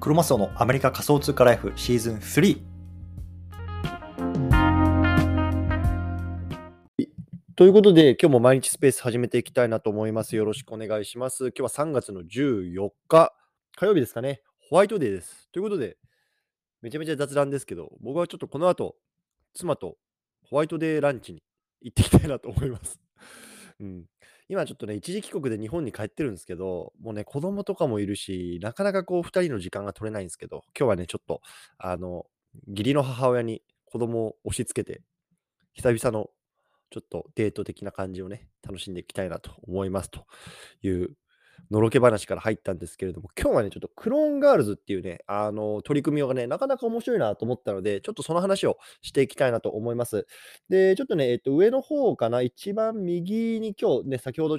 クロマスオのアメリカ仮想通貨ライフシーズン3。ということで、今日も毎日スペース始めていきたいなと思います。よろしくお願いします。今日は3月の14日、火曜日ですかね。ホワイトデーです。ということで、めちゃめちゃ雑談ですけど、僕はちょっとこの後、妻とホワイトデーランチに行ってきたいなと思います。うん、今ちょっとね、一時帰国で日本に帰ってるんですけど、もうね、子供とかもいるし、なかなかこう、2人の時間が取れないんですけど、今日はね、ちょっと、あの、義理の母親に子供を押し付けて、久々のちょっとデート的な感じをね、楽しんでいきたいなと思いますという、のろけ話から入ったんですけれども、今日はね、ちょっとクローンガールズっていうね、あの、取り組みがね、なかなか面白いなと思ったので、ちょっとその話をしていきたいなと思います。で、ちょっとね、えっと、上の方かな、一番右に今日ね、先ほど、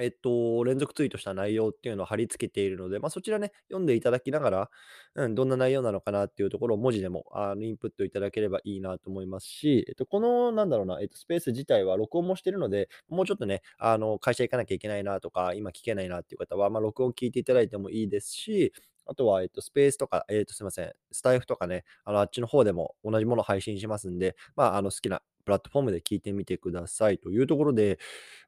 えっと、連続ツイートした内容っていうのを貼り付けているので、まあ、そちらね、読んでいただきながら、うん、どんな内容なのかなっていうところを文字でもあのインプットいただければいいなと思いますし、えっと、この、なんだろうな、えっと、スペース自体は録音もしてるので、もうちょっとね、あの会社行かなきゃいけないなとか、今聞けないなっていう方は、まあ、録音聞いていただいてもいいですし、あとは、えっと、スペースとか、えっと、すみません、スタイフとかね、あの、あっちの方でも同じもの配信しますんで、まあ、あの、好きなプラットフォームで聞いてみてくださいというところで、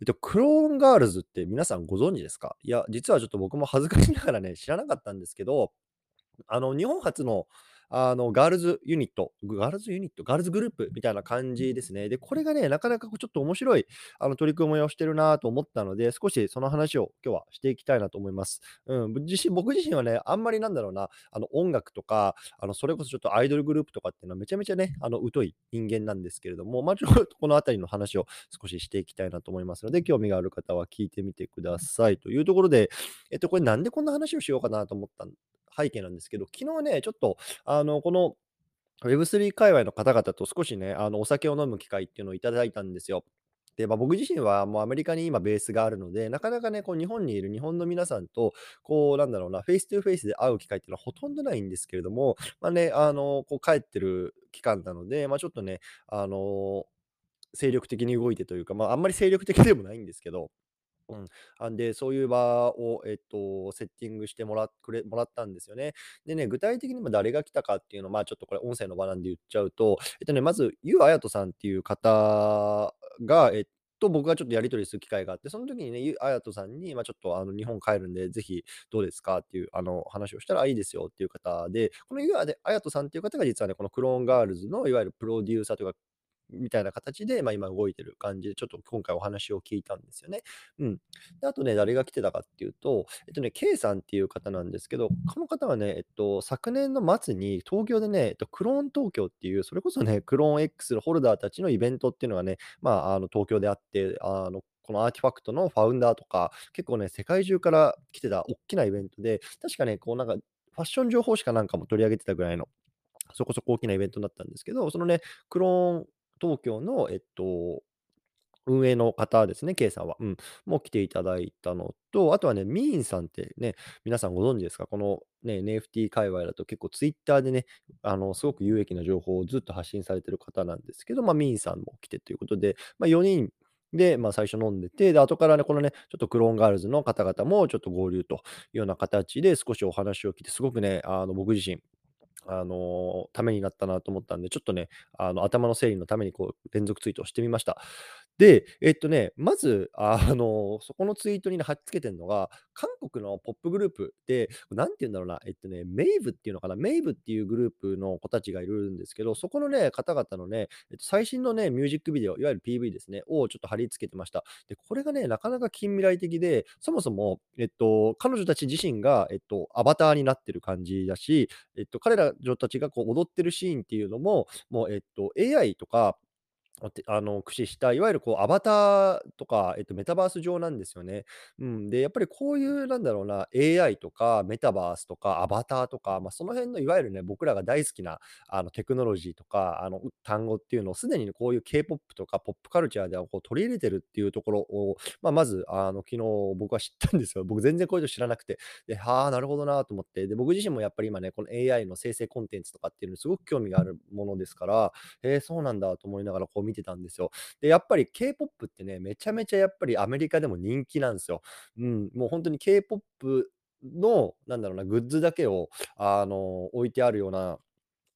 えっと、クローンガールズって皆さんご存知ですか？いや、実はちょっと僕も恥ずかしながらね、知らなかったんですけど、あの、日本初の、あの、ガールズユニット、ガールズユニット、ガールズグループみたいな感じですね。で、これがね、なかなかこうちょっと面白いあの取り組みをしてるなと思ったので、少しその話を今日はしていきたいなと思います。うん、ぶ自身僕自身はね、あんまりなんだろうな、あの音楽とか、あのそれこそちょっとアイドルグループとかっていうのはめちゃめちゃね、あの疎い人間なんですけれども、まあ、ちょっとこのあたりの話を少ししていきたいなと思いますので、興味がある方は聞いてみてくださいというところで、えっと、これなんでこんな話をしようかなと思った背景なんですけど、昨日ね、ちょっと、あの、この Web3 界隈の方々と少しね、あの、お酒を飲む機会っていうのをいただいたんですよ。で、まあ、僕自身はもうアメリカに今ベースがあるので、なかなかね、こう日本にいる日本の皆さんと、こう、なんだろうな、 face to face で会う機会っていうのはほとんどないんですけれども、まあね、あの、こう帰ってる期間なので、まあ、ちょっとね、あの、精力的に動いてというか、まあ、あんまり精力的でもないんですけど、うん。あで、そういう場を、えっと、セッティングしてもらくれもらったんですよね。でね、具体的にも誰が来たかっていうのを、まあ、ちょっとこれ音声の場なんで言っちゃうと、えっとね、まず、ゆうあやとさんっていう方が、えっと、僕がちょっとやり取りする機会があって、その時にね、ゆうあやとさんに、まあ、ちょっとあの日本帰るんで、ぜひどうですかっていうあの話をしたら、いいですよっていう方で、このゆうあであやとさんっていう方が実はね、このクローンガールズのいわゆるプロデューサーというか、みたいな形で、まあ、今動いてる感じで、ちょっと今回お話を聞いたんですよね。うん。で、あとね、誰が来てたかっていうと、えっとね、K さんっていう方なんですけど、この方はね、えっと、昨年の末に東京でね、えっと、クローン東京っていう、それこそね、クローン X のホルダーたちのイベントっていうのがね、まあ、あの東京であって、あの、このアーティファクトのファウンダーとか、結構ね、世界中から来てた大きなイベントで、確かね、こうなんか、ファッション情報誌かなんかも取り上げてたぐらいの、そこそこ大きなイベントだったんですけど、そのね、クローン東京の、えっと、運営の方ですね、K さんは。うん。もう来ていただいたのと、あとはね、ミーンさんってね、皆さんご存知ですか？このね、NFT 界隈だと結構 Twitter でね、あの、すごく有益な情報をずっと発信されてる方なんですけど、まあ、ミーンさんも来てということで、まあ、4人で、まあ、最初飲んでて、で、後からね、このね、ちょっとクローンガールズの方々もちょっと合流というような形で少しお話を聞いて、すごくね、あの、僕自身、あの、ためになったなと思ったんで、ちょっとね、あの、頭の整理のためにこう、連続ツイートをしてみました。で、えっとね、まず、あの、そこのツイートに、貼っつけてるのが、韓国のポップグループで、なんて言うんだろうな、えっとね、メイブっていうのかな、メイブっていうグループの子たちがいるんですけど、そこのね、方々のね、えっと、最新のね、ミュージックビデオ、いわゆる PV ですね、をちょっと貼り付けてました。で、これがね、なかなか近未来的で、そもそも、えっと、彼女たち自身が、えっと、アバターになってる感じだし、えっと、彼ら女たちがこう踊ってるシーンっていうのも、もう、えっと、AI とか、あてあの、駆使した、いわゆるこうアバターとか、えっと、メタバース上なんですよね。うん、で、やっぱりこういうなんだろうな、AI とかメタバースとかアバターとか、まあ、その辺のいわゆるね、僕らが大好きなあのテクノロジーとか、あの単語っていうのをすでにこういう K-POP とかポップカルチャーではこう取り入れてるっていうところを、まあ、まずあの昨日僕は知ったんですよ。僕全然こういうの知らなくて。で、はあ、なるほどなと思って、で、僕自身もやっぱり今ね、この AI の生成コンテンツとかっていうのにすごく興味があるものですから、えー、そうなんだと思いながらこう見てたんですよ。で、やっぱり K-POP ってね、めちゃめちゃやっぱりアメリカでも人気なんですよ。うん、もう本当に K-POP の、なんだろうな、グッズだけを、あの、置いてあるような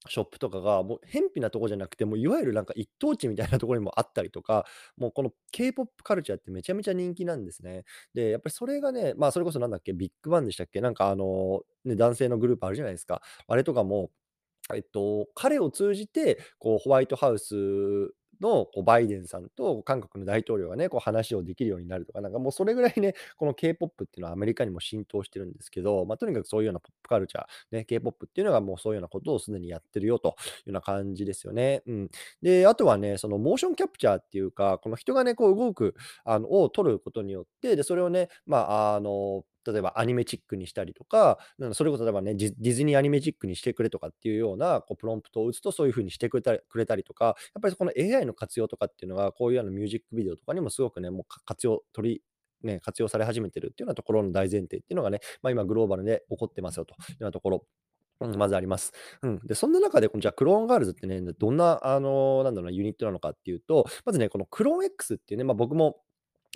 ショップとかが、もう偏僻なとこじゃなくて、もういわゆるなんか一等地みたいなところにもあったりとか、もうこの K-POP カルチャーってめちゃめちゃ人気なんですね。で、やっぱりそれがね、まあ、それこそなんだっけ、ビッグバンでしたっけ？なんかあの、ね、男性のグループあるじゃないですか。あれとかもえっと、彼を通じて、こう、ホワイトハウスの、こう、バイデンさんと韓国の大統領がね、こう、話をできるようになるとか、なんかもうそれぐらいね、この K-POP っていうのはアメリカにも浸透してるんですけど、まあ、とにかくそういうようなポップカルチャー、ね、K-POP っていうのがもうそういうようなことをすでにやってるよというような感じですよね。うん。で、あとはね、そのモーションキャプチャーっていうか、この人がね、こう動く、あの、を撮ることによって、で、それをね、まあ、あの、例えばアニメチックにしたりとか、なんかそれこそ例えばね、ディズニーアニメチックにしてくれとかっていうようなこうプロンプトを打つとそういう風にしてくれたりくれたりとか、やっぱりこの AI の活用とかっていうのが、こういうようなミュージックビデオとかにもすごくね、もう活用取りね、活用され始めてるっていうようなところの大前提っていうのがね、まあ、今グローバルで起こってますよというようなところ。うん、まずあります。うん。で、そんな中で、じゃあクローンガールズってね、どんな、あの、なんだろうな、ユニットなのかっていうと、まずね、このクローン X っていうね、まあ、僕も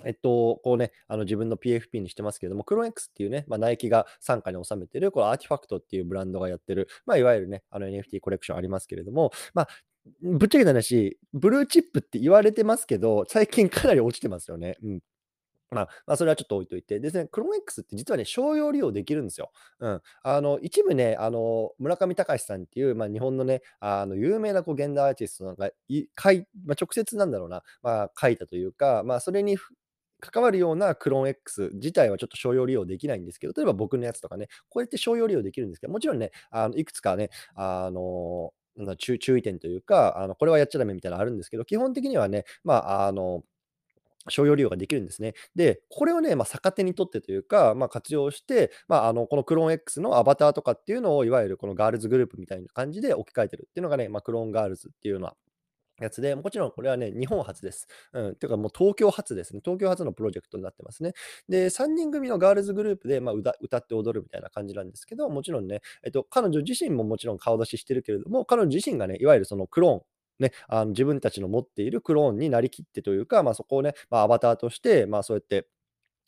えっと、こうね、あの自分の PFP にしてますけれども、クローン X っていうね、まあ、ナイキが傘下に収めてる、このアーティファクトっていうブランドがやってる、まあ、いわゆるね、あの NFT コレクションありますけれども、まあ、ぶっちゃけた話、ブルーチップって言われてますけど、最近かなり落ちてますよね。うん。まあ、まあ、それはちょっと置いといて、ですね、クローン X って実はね、商用利用できるんですよ。うん。あの、一部ね、あの、村上隆さんっていう、まあ、日本のね、あの、有名なこう現代アーティストがいかいまあ、直接なんだろうな、まあ、書いたというか、まあ、それに関わるようなクローン X 自体はちょっと商用利用できないんですけど、例えば僕のやつとかね、こうやって商用利用できるんですけど、もちろんね、あのいくつかね、あの、なんだ注意点というか、あのこれはやっちゃダメみたいなのあるんですけど、基本的にはね、まあ、あの、商用利用ができるんですね。で、これをね、まあ、逆手にとってというか、まあ、活用して、まあ、あの、このクローン X のアバターとかっていうのを、いわゆるこのガールズグループみたいな感じで置き換えてるっていうのがね、まあ、クローンガールズっていうのはやつで、もちろんこれはね、日本初です。うん、ていうかもう東京初ですね。東京初のプロジェクトになってますね。で、3人組のガールズグループで、まあ、歌歌って踊るみたいな感じなんですけど、もちろんね、えっと、彼女自身ももちろん顔出ししてるけれども、彼女自身がね、いわゆるそのクローン、ね、あの自分たちの持っているクローンになりきってというか、まあ、そこをね、まあ、アバターとして、まあ、そうやって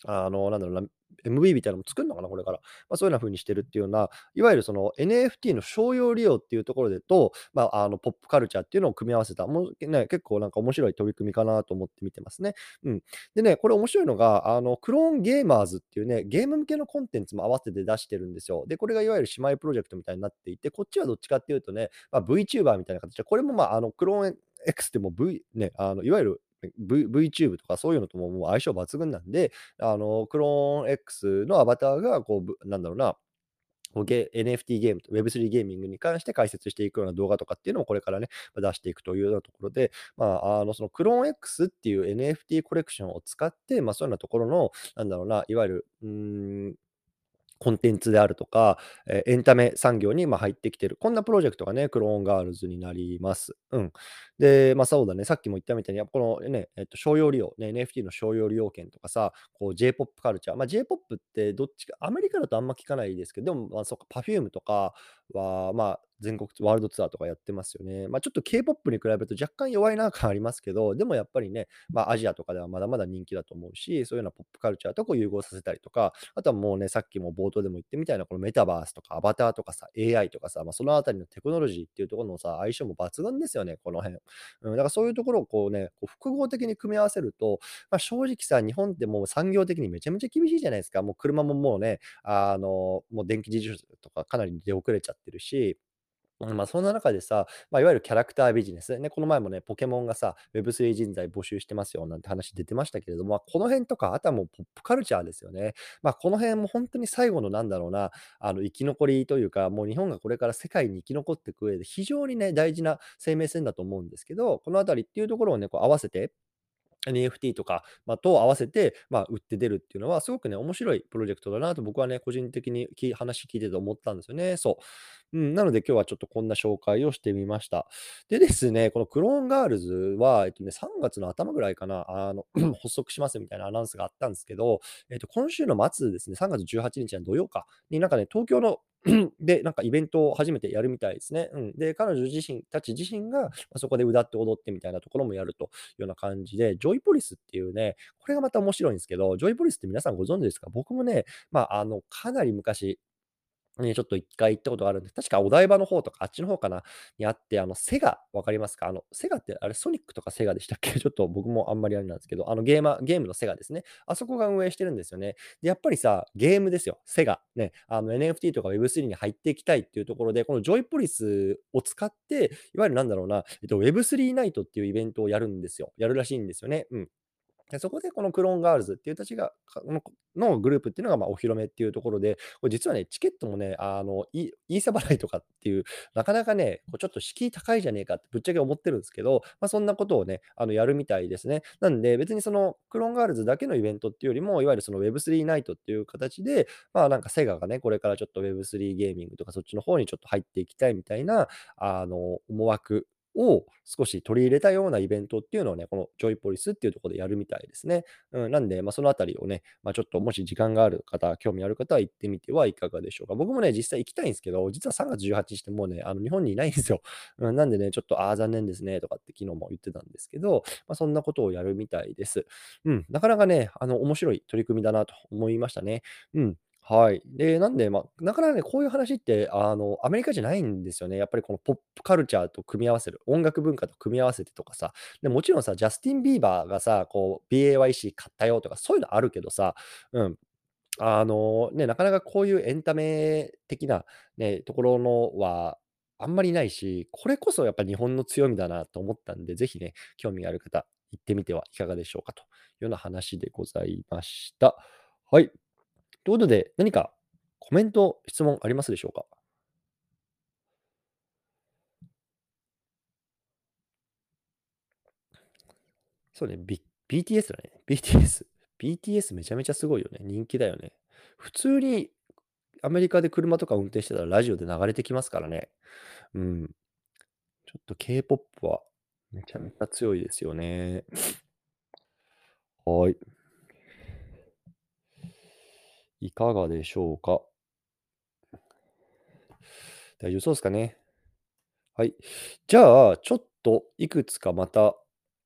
あの、なんだろうな、MV みたいなのも作るのかな、これから。まあ、そういうような風にしてるっていうような、いわゆるその NFT の商用利用っていうところでと、まあ、あの、ポップカルチャーっていうのを組み合わせた、もうね、結構なんか面白い取り組みかなと思って見てますね。うん。でね、これ面白いのが、あの、クローンゲーマーズっていうね、ゲーム向けのコンテンツも合わせて出してるんですよ。で、これがいわゆる姉妹プロジェクトみたいになっていて、こっちはどっちかっていうとね、まあ、VTuber みたいな形で、これもまあ、あの、クローン X っても V、ね、あの、いわゆる V VTube とかそういうのとももう相性抜群なんで、あの、クローン X のアバターがこう、なんだろうな、NFT ゲームと Web3 ゲーミングに関して解説していくような動画とかっていうのをこれからね、出していくというようなところで、まあ、あの、そのクローン X っていう NFT コレクションを使って、ま、そういうようなところの、なんだろうな、いわゆる、うんコンテンツであるとか、えーエンタメ産業にま入ってきてる。こんなプロジェクトがね、クローンガールズになります。うん。で、まあそうだね、さっきも言ったみたいに、やっぱこのね、えっと、商用利用、ね、NFT の商用利用権とかさ、こう J-POP カルチャー。まあ J-POP ってどっちか、アメリカだとあんま聞かないですけど、でもまあそっか、Perfume とかは、まあ全国ワールドツアーとかやってますよね。まあちょっと K-POP に比べると若干弱いな感ありますけど、でもやっぱりね、まあアジアとかではまだまだ人気だと思うし、そういうようなポップカルチャーとこう融合させたりとか、あとはもうね、さっきも冒頭でも言ってみたいな、このメタバースとかアバターとかさ、AI とかさ、まあ、そのあたりのテクノロジーっていうところのさ、相性も抜群ですよね、この辺。うん、だからそういうところをこうね、こう複合的に組み合わせると、まあ、正直さ、日本ってもう産業的にめちゃめちゃ厳しいじゃないですか。もう車ももうね、あの、もう電気自動車とかかなり出遅れちゃってるし、うん、まあ、そんな中でさ、まあ、いわゆるキャラクタービジネス、ね、この前もね、ポケモンがさ、Web3 人材募集してますよなんて話出てましたけれども、まあ、この辺とか、あとはもうポップカルチャーですよね。まあ、この辺も本当に最後のなんだろうな、あの生き残りというか、もう日本がこれから世界に生き残っていく上で非常にね、大事な生命線だと思うんですけど、このあたりっていうところをね、こう合わせて、NFT とか、まあ、と合わせて、まあ、売って出るっていうのは、すごくね、面白いプロジェクトだなと僕はね、個人的に話聞いてて思ったんですよね。そう。うん、なので今日はちょっとこんな紹介をしてみました。でですね、このクローンガールズは、えっとね、3月の頭ぐらいかな、あの、発足しますみたいなアナウンスがあったんですけど、えっと、今週の末ですね、3月18日の土曜かに、なんかね、東京の で、なんかイベントを初めてやるみたいですね。うん。で、彼女自身たち自身が、ま、そこで歌って踊ってみたいなところもやるというような感じで、ジョイポリスっていうね、これがまた面白いんですけど、ジョイポリスって皆さんご存知ですか？僕もね、まあ、あの、かなり昔ね、ちょっと1回行ったことがあるんで、確かお台場の方とかあっちの方かな、にあって、あの、セガ分かりますか？あの、セガってあれソニックとかセガでしたっけ？ちょっと僕もあんまりあれなんですけど、あの、ゲーマーゲームのセガですね。あそこが運営してるんですよね。で、やっぱりさ、ゲームですよ、セガ。ね、あの、NFT とか Web3 に入っていきたいっていうところで、このジョイポリスを使って、いわゆるなんだろうな、えっと、Web3 ナイトっていうイベントをやるんですよ。やるらしいんですよね。うん。で、そこでこのクローンガールズっていうたちが、かのグループっていうのが、まあ、お披露目っていうところで、これ実はね、チケットもね、あの、イイーサ払いとかっていう、なかなかね、こうちょっと敷居高いじゃねえかってぶっちゃけ思ってるんですけど、まあ、そんなことをね、あの、やるみたいですね。なんで、別にそのクローンガールズだけのイベントっていうよりも、いわゆるその Web3 ナイトっていう形で、まあ、なんかセガがね、これからちょっと Web3 ゲーミングとかそっちの方にちょっと入っていきたいみたいな、あの、思惑を少し取り入れたようなイベントっていうのをね、このジョイポリスっていうところでやるみたいですね。うん、なんで、まあ、そのあたりをね、まあ、ちょっともし時間がある方、興味ある方は行ってみてはいかがでしょうか。僕もね、実際行きたいんですけど、実は3月18日ってもうね、あの日本にいないんですよ。うん、なんでね、ちょっと、ああ、残念ですね、とかって昨日も言ってたんですけど、まあ、そんなことをやるみたいです。うん、なかなかね、あの、面白い取り組みだなと思いましたね。うん。はい。で、なんで、まあ、なかなかね、こういう話って、あの、アメリカじゃないんですよね。やっぱりこのポップカルチャーと組み合わせる、音楽文化と組み合わせてとかさ、で、もちろんさ、ジャスティン・ビーバーがさ、こう、BAYC 買ったよとか、そういうのあるけどさ、うん、あの、ね、なかなかこういうエンタメ的なね、ところのはあんまりないし、これこそやっぱ日本の強みだなと思ったんで、ぜひね、興味がある方、行ってみてはいかがでしょうかというような話でございました。はい。ということで、何かコメント、質問ありますでしょうか？そうね、ビ BTS だね。BTS。BTS めちゃめちゃすごいよね。人気だよね。普通にアメリカで車とか運転してたらラジオで流れてきますからね。うん。ちょっと K-POP はめちゃめちゃ強いですよね。はい。いかがでしょうか？大丈夫そうですかね？はい。じゃあ、ちょっといくつかまた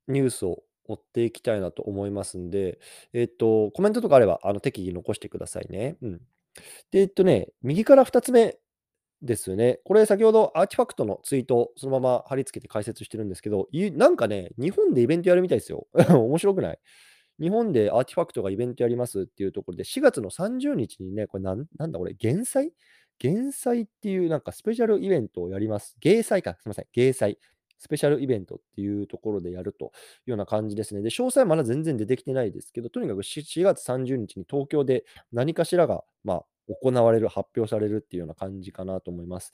ニュースを追っていきたいなと思いますんで、えっと、コメントとかあれば、あの、適宜残してくださいね。うん。で、えっとね、右から2つ目ですよね。これ先ほどアーティファクトのツイートをそのまま貼り付けて解説してるんですけど、なんかね、日本でイベントやるみたいですよ。面白くない？日本でアーティファクトがイベントやりますっていうところで、4月の30日にね、これなんなんだこれ、減災？減災っていうなんかスペシャルイベントをやります。芸祭か、すみません、芸祭。スペシャルイベントっていうところでやるというような感じですね。で、詳細はまだ全然出てきてないですけど、とにかく4、4月30日に東京で何かしらが、まあ、行われる、発表されるっていうような感じかなと思います。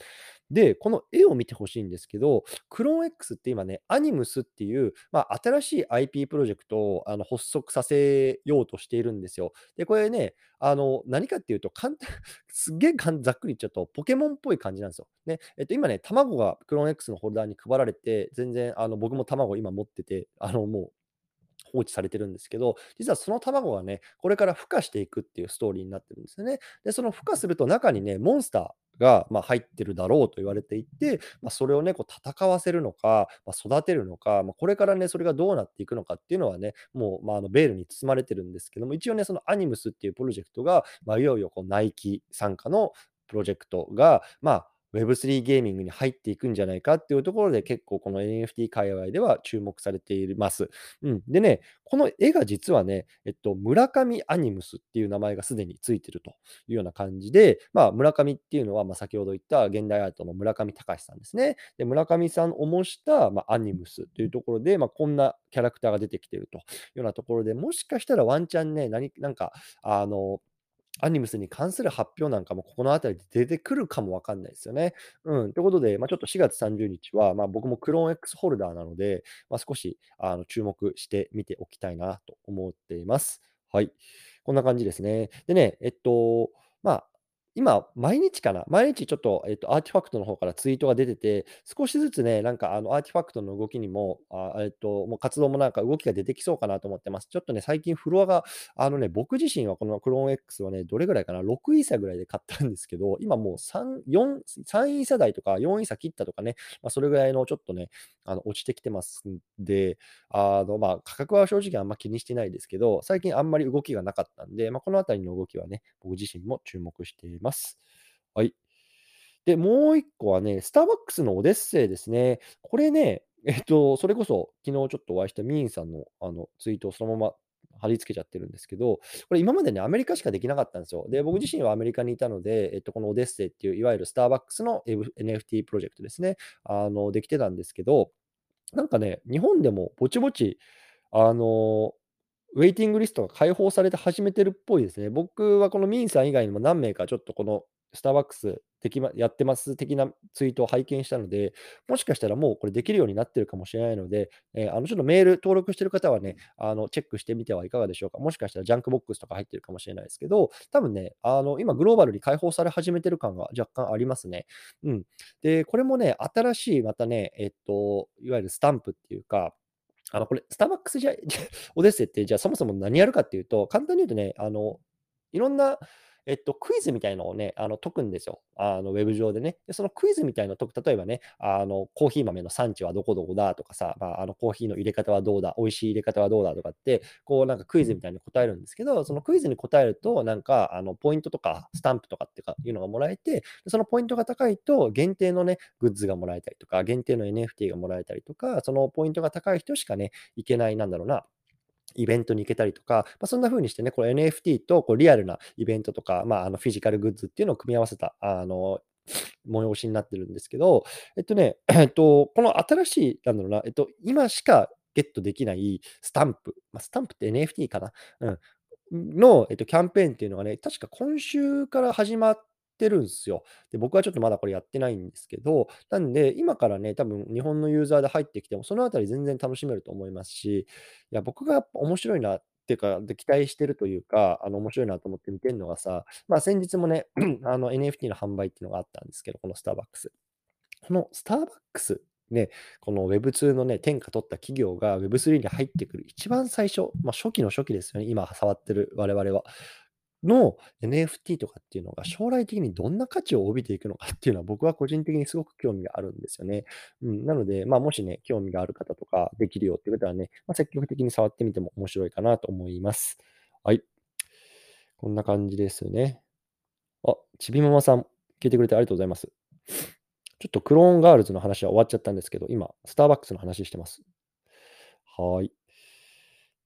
で、この絵を見てほしいんですけど、クローン X って今ね、アニムスっていう、まあ、新しい IP プロジェクトをあの発足させようとしているんですよ。で、これね、あの何かっていうと、簡単 すっげえざっくり言っちゃうと、ポケモンっぽい感じなんですよ。ね、えっと、今ね、卵がクローン X のホルダーに配られて、全然あの僕も卵今持ってて、あのもう放置されてるんですけど、実はその卵がね、これから孵化していくっていうストーリーになってるんですよね。で、その孵化すると中にね、モンスターが、まあ、入ってるだろうと言われていて、まあ、それをね、こう戦わせるのか、まあ、育てるのか、まあ、これからね、それがどうなっていくのかっていうのはね、もう、まあ、あのベールに包まれてるんですけども、一応ね、そのアニムスっていうプロジェクトが、まあ、いよいよこうナイキ傘下のプロジェクトが、まあ、Web3 ゲーミングに入っていくんじゃないかっていうところで結構この NFT 界隈では注目されています。うん。でね、この絵が実はね、えっと、村上アニムスっていう名前がすでについてるというような感じで、まあ、村上っていうのは、まあ、先ほど言った現代アートの村上隆さんですね。で、村上さんを模した、まあ、アニムスというところで、まあ、こんなキャラクターが出てきてるというようなところで、もしかしたらワンチャンね、何、なんか、あの、 Animus に関する発表なんかもここのあたりで出てくるかもわかんないですよね。うん。ということで、まあ、ちょっと4月30日は、まあ、僕もクローン X ホルダーなので、まあ、少しあの注目してみておきたいなと思っています。はい。こんな感じですね。でね、えっと、まあ、今、毎日かな、毎日ちょっと、えっと、 RTFKT の方からツイートが出てて、少しずつね、なんかあの RTFKT の動きにも、あえっと、もう活動もなんか動きが出てきそうかなと思ってます。ちょっとね、最近フロアが、あのね、僕自身はこのクローン X はね、どれぐらいかな、6イーサぐらいで買ったんですけど、今もう3、4、3イーサ台とか4イーサ切ったとかね、まあ、それぐらいのちょっとね、あの落ちてきてますんで、あの、まあ、価格は正直あんま気にしてないですけど、最近あんまり動きがなかったんで、まあ、このあたりの動きはね、僕自身も注目しています。ますはい。で、もう一個はね、スターバックスのオデッセイですね。これね、えっと、それこそ昨日ちょっとお会いしたミーンさんのあのツイートをそのまま貼り付けちゃってるんですけど、これ今までね、アメリカしかできなかったんですよ。で、僕自身はアメリカにいたので、えっと、このオデッセイっていう、いわゆるスターバックスの NFT プロジェクトですね、あの、できてたんですけど、なんかね、日本でもぼちぼち、あの、ウェイティングリストが開放されて始めてるっぽいですね。僕はこのミンさん以外にも何名かちょっとこのスターバックスできまやってます的なツイートを拝見したので、もしかしたらもうこれできるようになってるかもしれないので、えーあのちょっとメール登録してる方はね、あのチェックしてみてはいかがでしょうか。もしかしたらジャンクボックスとか入ってるかもしれないですけど、多分ね、あの今グローバルに開放され始めてる感が若干ありますね。うん。で、これもね、新しいまたね、えっと、いわゆるスタンプっていうか、あの、これ、スターバックスじゃ、オデッセって、じゃあそもそも何やるかっていうと、簡単に言うとね、あの、いろんな、えっと、クイズみたいのをね、あの解くんですよ。あのウェブ上でね。で、そのクイズみたいのを解く、例えばね、あのコーヒー豆の産地はどこどこだとかさ、まあ、あのコーヒーの入れ方はどうだ、美味しい入れ方はどうだとかって、こうなんかクイズみたいに答えるんですけど、そのクイズに答えると、なんかあのポイントとかスタンプとかっていうのがもらえて、そのポイントが高いと限定のね、グッズがもらえたりとか、限定の NFT がもらえたりとか、そのポイントが高い人しかね、いけない、なんだろうな、イベントに行けたりとか、まあ、そんな風にしてね、これ NFT とこうリアルなイベントとか、まあ、あのフィジカルグッズっていうのを組み合わせた、あの、催しになってるんですけど、えっとね、えっと、この新しい、なんだろうな、えっと、今しかゲットできないスタンプ、まあ、スタンプって NFT かな、うん、の、えっと、キャンペーンっていうのがね、確か今週から始まってるんですよ。で、僕はちょっとまだこれやってないんですけど、なんで、今からね、多分日本のユーザーで入ってきても、そのあたり全然楽しめると思いますし、いや、僕がやっぱ面白いなっていうか、期待してるというか、あの、面白いなと思って見てるのがさ、まあ、先日もね、あの、NFT の販売っていうのがあったんですけど、このスターバックス。このスターバックス、ね、この Web2 のね、天下取った企業が Web3 に入ってくる一番最初、まあ、初期の初期ですよね、今触ってる我々は。の NFT とかっていうのが将来的にどんな価値を帯びていくのかっていうのは僕は個人的にすごく興味があるんですよね。うん、なので、まあ、もしね、興味がある方とかできるよっていう方はね、まあ、積極的に触ってみても面白いかなと思います。はい。こんな感じですね。あ、ちびママさん、聞いてくれてありがとうございます。ちょっとクローンガールズの話は終わっちゃったんですけど、今、スターバックスの話してます。はい。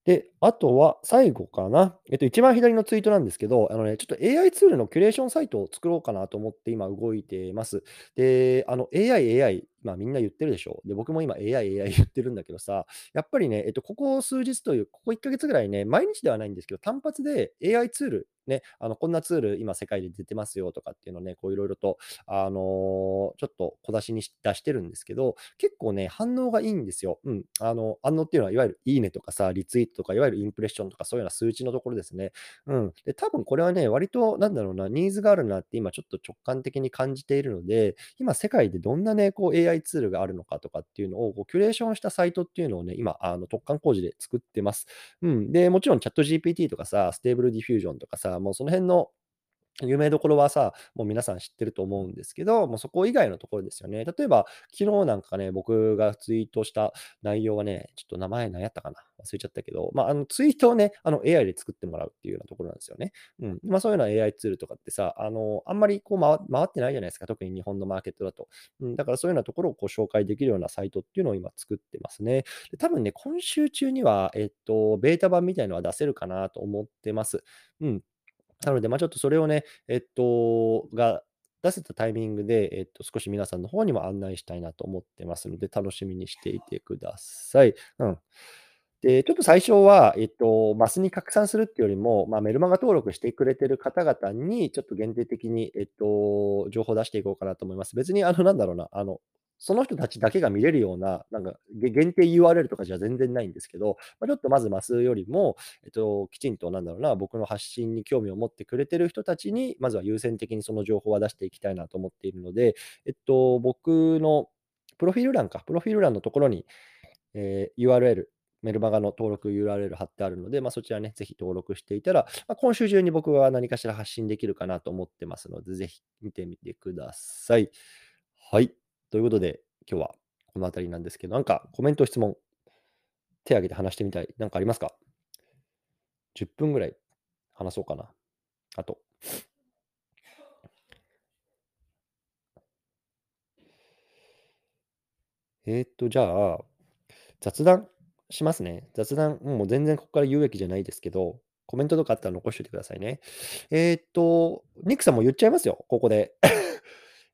で、あとは最後かな。えっと、一番左のツイートなんですけど、あのね、ちょっと AI ツールのキュレーションサイトを作ろうかなと思って今動いています。で、あの AI、AI、まあみんな言ってるでしょ。で、僕も今 AI、AI 言ってるんだけどさ、やっぱりね、えっと、ここ数日という、ここ1ヶ月ぐらいね、毎日ではないんですけど、単発で AI ツール、ね、あのこんなツール今世界で出てますよとかっていうのをね、こういろいろと、あのーちょっと小出しに出してるんですけど、結構ね、反応がいいんですよ。うん。あの、反応っていうのは、いわゆるいいねとかさ、リツイートとか、いわゆるインプレッションとか、そういうような数値のところですね。うん。で、多分これはね、割と、なんだろうな、ニーズがあるなって今ちょっと直感的に感じているので、今世界でどんなね、こう AI ツールがあるのかとかっていうのを、こうキュレーションしたサイトっていうのをね、今、あの突貫工事で作ってます。うん。で、もちろんチャット GPT とかさ、 Stable Diffusion とかさ、もうその辺の有名どころはさ、もう皆さん知ってると思うんですけど、もうそこ以外のところですよね。例えば、昨日なんかね、僕がツイートした内容はね、ちょっと名前何やったかな？忘れちゃったけど、まあ、あのツイートをね、あの AI で作ってもらうっていうようなところなんですよね。うん。まあ、そういうような AI ツールとかってさ、あの、あんまりこう回回ってないじゃないですか、特に日本のマーケットだと。うん、だからそういうようなところをこう紹介できるようなサイトっていうのを今作ってますね。で多分ね、今週中には、えっと、ベータ版みたいのは出せるかなと思ってます。うん。なので、まあ、ちょっとそれをね、えっと、が出せたタイミングで、えっと、少し皆さんの方にも案内したいなと思ってますので、楽しみにしていてください。うん。で、ちょっと最初は、えっと、マスに拡散するっていうよりも、まあ、メルマガ登録してくれてる方々に、ちょっと限定的に、えっと、情報を出していこうかなと思います。別に、あの、なんだろうな、あの、その人たちだけが見れるような、なんか、限定 URL とかじゃ全然ないんですけど、まあ、ちょっとまずマスよりも、えっと、きちんとなんだろうな、僕の発信に興味を持ってくれてる人たちに、まずは優先的にその情報は出していきたいなと思っているので、えっと、僕のプロフィール欄か、プロフィール欄のところに、えー URL、メルマガの登録 URL 貼ってあるので、まあ、そちらね、ぜひ登録していたら、まあ、今週中に僕は何かしら発信できるかなと思ってますので、ぜひ見てみてください。はい。ということで、今日はこの辺りなんですけど、なんかコメント、質問、手挙げて話してみたい。なんかありますか ?10 分ぐらい話そうかな。あと。えーっと、じゃあ、雑談しますね。雑談、もう全然ここから言うべきじゃないですけど、コメントとかあったら残しておいてくださいね。えーっと、ニックさんも言っちゃいますよ、ここで。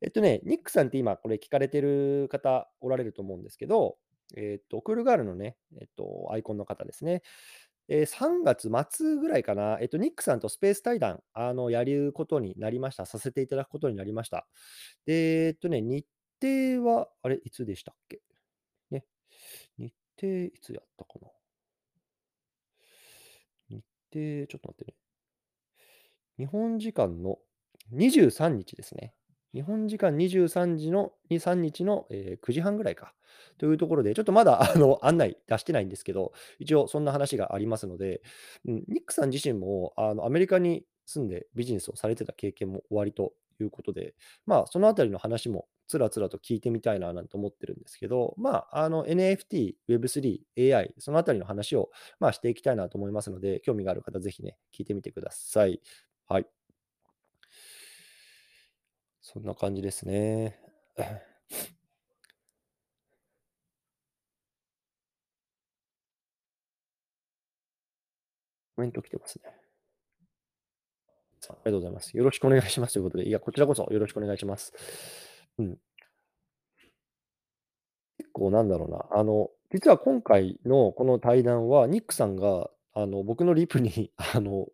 えっとね、ニックさんって今これ聞かれてる方おられると思うんですけど、えっと、クールガールのね、えっと、アイコンの方ですね。えー3月末ぐらいかな、えっと、ニックさんとスペース対談、あの、やることになりました。させていただくことになりました。で、えっとね、日程は、あれ、いつでしたっけ？ね。日程、いつやったかな？日程、ちょっと待ってね。日本時間の23日ですね。日本時間23時の、3日の、えー9時半ぐらいか。というところで、ちょっとまだあの 案内出してないんですけど、一応そんな話がありますので、うん、ニックさん自身もあのアメリカに住んでビジネスをされてた経験もおありということで、まあ、そのあたりの話もつらつらと聞いてみたいななんて思ってるんですけど、まあ、NFT、Web3、AI、そのあたりの話を、まあ、していきたいなと思いますので、興味がある方、ぜひね、聞いてみてください。はい。そんな感じですね。コメント来てますね。ありがとうございます。よろしくお願いしますということで、いや、こちらこそよろしくお願いします。うん。結構なんだろうな、あの、実は今回のこの対談は、ニックさんが、あの、僕のリプに、あの、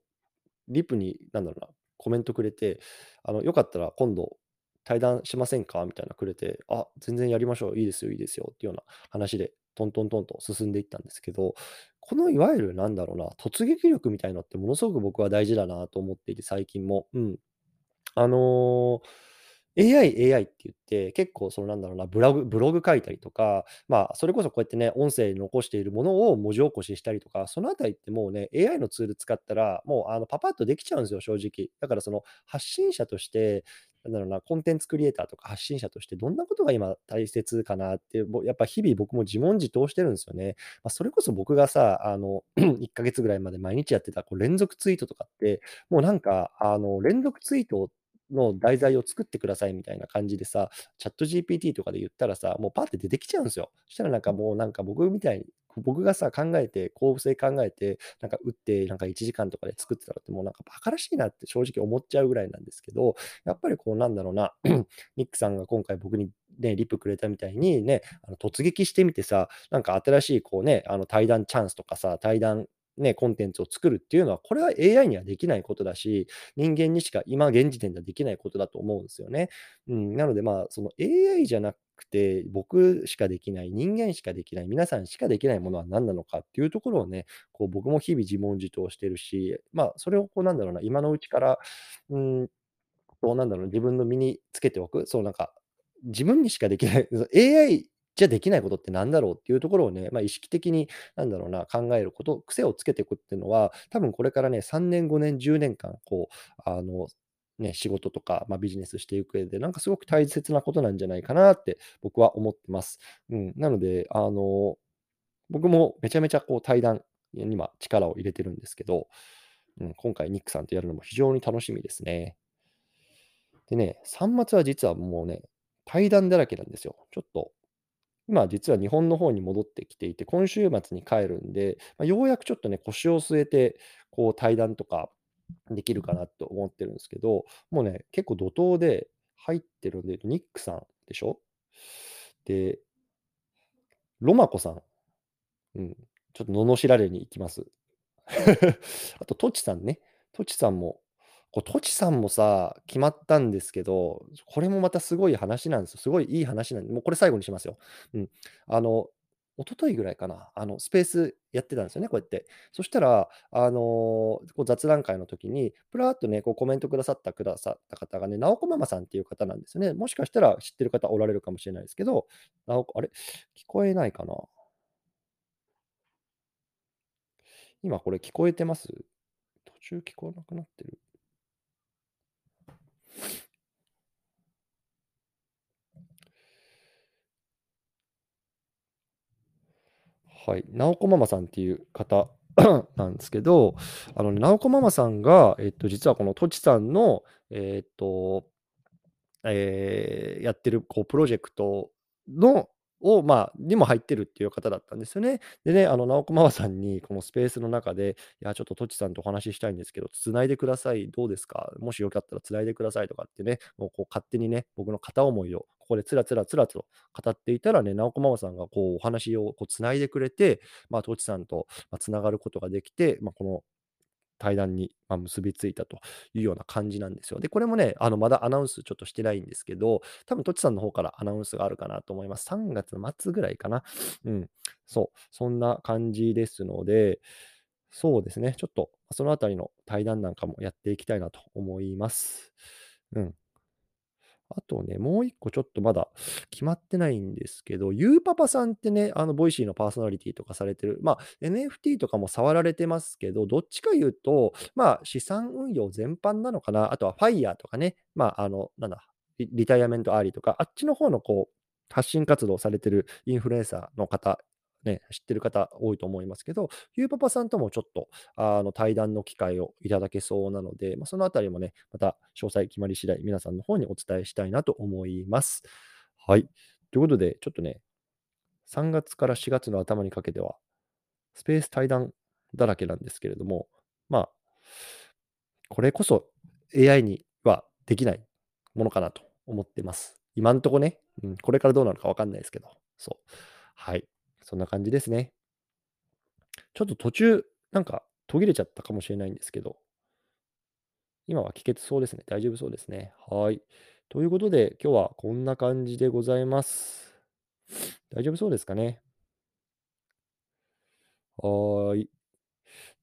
リプに、なんだろうな、コメントくれて、あの、よかったら今度対談しませんか？みたいなくれて、あ、全然やりましょう。いいですよ、いいですよ。っていうような話で、トントントンと進んでいったんですけど、このいわゆるなんだろうな、突撃力みたいのってものすごく僕は大事だなと思っていて、最近も。うん。あのー AI、AI って言って、結構そのなんだろうな、ブログ、ブログ書いたりとか、まあ、それこそこうやってね、音声に残しているものを文字起こししたりとか、そのあたりってもうね、AI のツール使ったら、もうあのパパッとできちゃうんですよ、正直。だからその発信者として、なんだろうな、コンテンツクリエイターとか発信者としてどんなことが今大切かなって、やっぱ日々僕も自問自答してるんですよね。まあ、それこそ僕がさ、あの、1ヶ月ぐらいまで毎日やってたこう連続ツイートとかって、もうなんか、あの、連続ツイートの題材を作ってくださいみたいな感じでさ、チャット GPT とかで言ったらさ、もうパーって出てきちゃうんですよ。そしたらなんかもうなんか僕みたい、僕がさ、考えて、構成考えて、なんか打って、なんか1時間とかで作ってたのってもうなんかバカらしいなって正直思っちゃうぐらいなんですけど、やっぱりこうなんだろうな、ニックさんが今回僕にね、リプくれたみたいにね、あの突撃してみてさ、なんか新しいこうね、あの対談チャンスとかさ、対談ね、コンテンツを作るっていうのは、これは AI にはできないことだし、人間にしか今現時点ではできないことだと思うんですよね。うん、なのでまあ、その AI じゃなくて、僕しかできない、人間しかできない、皆さんしかできないものは何なのかっていうところをね、こう僕も日々自問自答してるし、まあ、それをこうなんだろうな、今のうちから、うん、こうなんだろう、自分の身につけておく、そうなんか、自分にしかできない、AI じゃあできないことってなんだろうっていうところをね、まあ、意識的に、なんだろうな、考えること、癖をつけていくっていうのは、多分これからね、3年、5年、10年間、こう、あの、ね、仕事とか、まあ、ビジネスしていく上で、なんかすごく大切なことなんじゃないかなって僕は思ってます。うん、なので、あの、僕もめちゃめちゃこう対談に今力を入れてるんですけど、うん、今回ニックさんとやるのも非常に楽しみですね。でね、3末は実はもうね、対談だらけなんですよ。ちょっと、今実は日本の方に戻ってきていて、今週末に帰るんで、まあ、ようやくちょっとね、腰を据えて、こう対談とかできるかなと思ってるんですけど、もうね、結構怒涛で入ってるんで、ニックさんでしょ？で、ロマコさん、うん、ちょっと罵られに行きます。あと、トチさんね。トチさんもこう、トチさんもさ、決まったんですけど、これもまたすごい話なんですよ。すごいいい話なんで、もうこれ最後にしますよ。うん。あの、一昨日ぐらいかな、あの、スペースやってたんですよね、こうやって。そしたら、あの、こう雑談会の時に、ぷらっとね、こうコメントくださったくださった方がね、直子ママさんっていう方なんですよね。もしかしたら知ってる方おられるかもしれないですけど、なおこあれ、聞こえないかな？今これ聞こえてます？途中聞こえなくなってるはい、直子ママさんっていう方 なんですけど、あのね、直子ママさんが、えっと、実はこのとちさんの、えっと、えーやってるこうプロジェクトのを、まあ、にも入ってるっていう方だったんですよね。でね、あの、直子ママさんにこのスペースの中で、いや、ちょっととちさんとお話ししたいんですけど、つないでください。どうですか？もしよかったらつないでくださいとかってね、もうこう勝手にね、僕の片思いをここでつらつらつらと語っていたらね、直子ママさんがこうお話をこうつないでくれて、まあ、とちさんとつながることができて、まあ、この対談に、ま、結びついたというような感じなんですよ。で、これもね、あの、まだアナウンスちょっとしてないんですけど、多分とちさんの方からアナウンスがあるかなと思います。3月末ぐらいかな。うん。そう、そんな感じですので、そうですね、ちょっとそのあたりの対談なんかもやっていきたいなと思います。うん。あとね、もう一個ちょっとまだ決まってないんですけど、ゆうパパさんってね、あの、 Voicy のパーソナリティとかされてる、まあ、NFT とかも触られてますけど、どっちか言うと、まあ、資産運用全般なのかな。あとは FIRE とかね、まあ、あの、なんだ、retirement early とか、あっちの方のこう、発信活動されてるインフルエンサーの方、ね、知ってる方多いと思いますけど、ゆうパパさんともちょっとあの対談の機会をいただけそうなので、まあ、そのあたりもね、また詳細決まり次第、皆さんの方にお伝えしたいなと思います。はい。ということで、ちょっとね、3月から4月の頭にかけては、スペース対談だらけなんですけれども、まあ、これこそ AI にはできないものかなと思ってます。今んとこね、うん、これからどうなるかわかんないですけど、そう。はい。そんな感じですね。ちょっと途中、なんか途切れちゃったかもしれないんですけど、今は聞けてそうですね。大丈夫そうですね。はい。ということで、今日はこんな感じでございます。大丈夫そうですかね。はーい。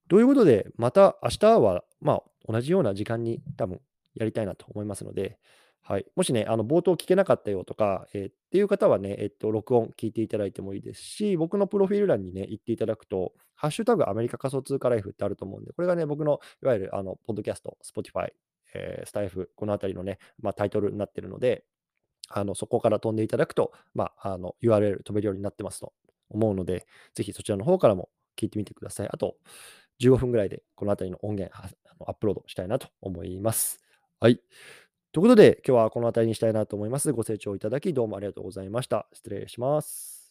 ということで、また明日は、まあ、同じような時間に多分やりたいなと思いますので、はい。もしね、あの冒頭聞けなかったよとか、えーっていう方はね、えっと、録音聞いていただいてもいいですし、僕のプロフィール欄にね、行っていただくと、ハッシュタグアメリカ仮想通貨ライフってあると思うんで、これがね、僕のいわゆるあのポッドキャスト、Spotify、えースタイフ、このあたりのね、まあ、タイトルになってるので、あのそこから飛んでいただくと、まあ、URL 飛べるようになってますと思うので、ぜひそちらの方からも聞いてみてください。あと、15分ぐらいでこのあたりの音源アップロードしたいなと思います。はい。ということで、今日はこの辺りにしたいなと思います。ご清聴いただき、どうもありがとうございました。失礼します。